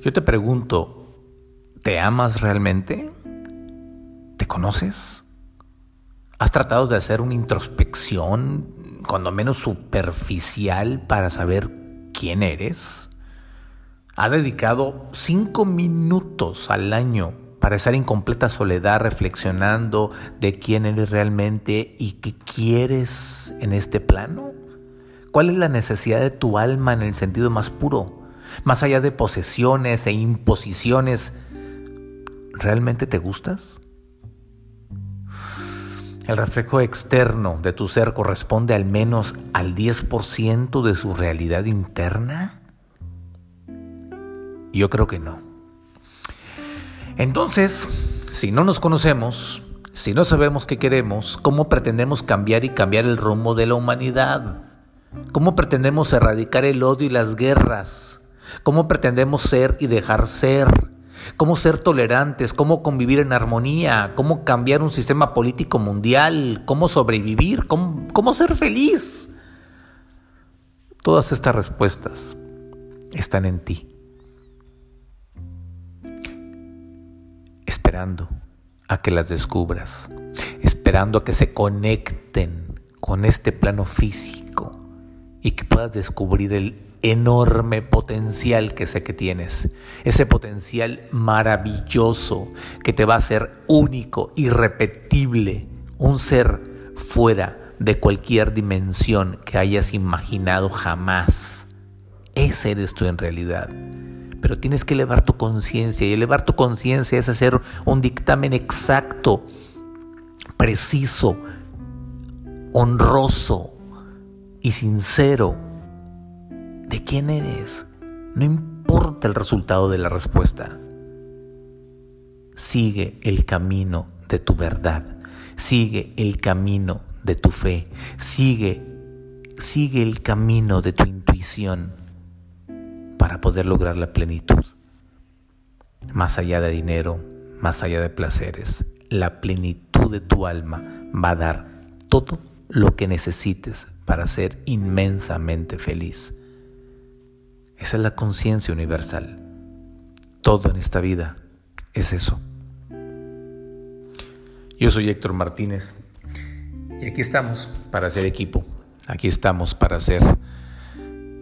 Yo te pregunto, ¿te amas realmente? ¿Te conoces? ¿Has tratado de hacer una introspección, cuando menos superficial, para saber quién eres? ¿Has dedicado cinco minutos al año para estar en completa soledad reflexionando de quién eres realmente y qué quieres en este plano? ¿Cuál es la necesidad de tu alma en el sentido más puro? Más allá de posesiones e imposiciones, ¿realmente te gustas? El reflejo externo de tu ser corresponde al menos al 10% de su realidad interna? Yo creo que no. Entonces, si no nos conocemos, si no sabemos qué queremos, ¿cómo pretendemos cambiar y cambiar el rumbo de la humanidad? ¿Cómo pretendemos erradicar el odio y las guerras? ¿Cómo pretendemos ser y dejar ser? ¿Cómo ser tolerantes? ¿Cómo convivir en armonía? ¿Cómo cambiar un sistema político mundial? ¿Cómo sobrevivir? ¿Cómo, cómo ser feliz? Todas estas respuestas están en ti. esperando a que las descubras, esperando a que se conecten con este plano físico y que puedas descubrir el enorme potencial que sé que tienes, ese potencial maravilloso que te va a hacer único, irrepetible, un ser fuera de cualquier dimensión que hayas imaginado jamás. Ese eres tú en realidad pero tienes que elevar tu conciencia y elevar tu conciencia es hacer un dictamen exacto, preciso, honroso y sincero de quién eres. No importa el resultado de la respuesta. Sigue el camino de tu verdad. Sigue el camino de tu fe. Sigue, sigue el camino de tu intuición para poder lograr la plenitud. Más allá de dinero, más allá de placeres, la plenitud de tu alma va a dar todo lo que necesites para ser inmensamente feliz. Esa es la conciencia universal. Todo en esta vida es eso. Yo soy Héctor Martínez y aquí estamos para hacer equipo. Aquí estamos para hacer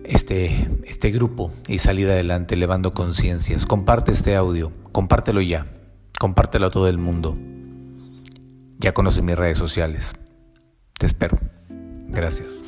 este, este grupo y salir adelante elevando conciencias. Comparte este audio, compártelo ya, compártelo a todo el mundo. Ya conoce mis redes sociales. Te espero. Gracias.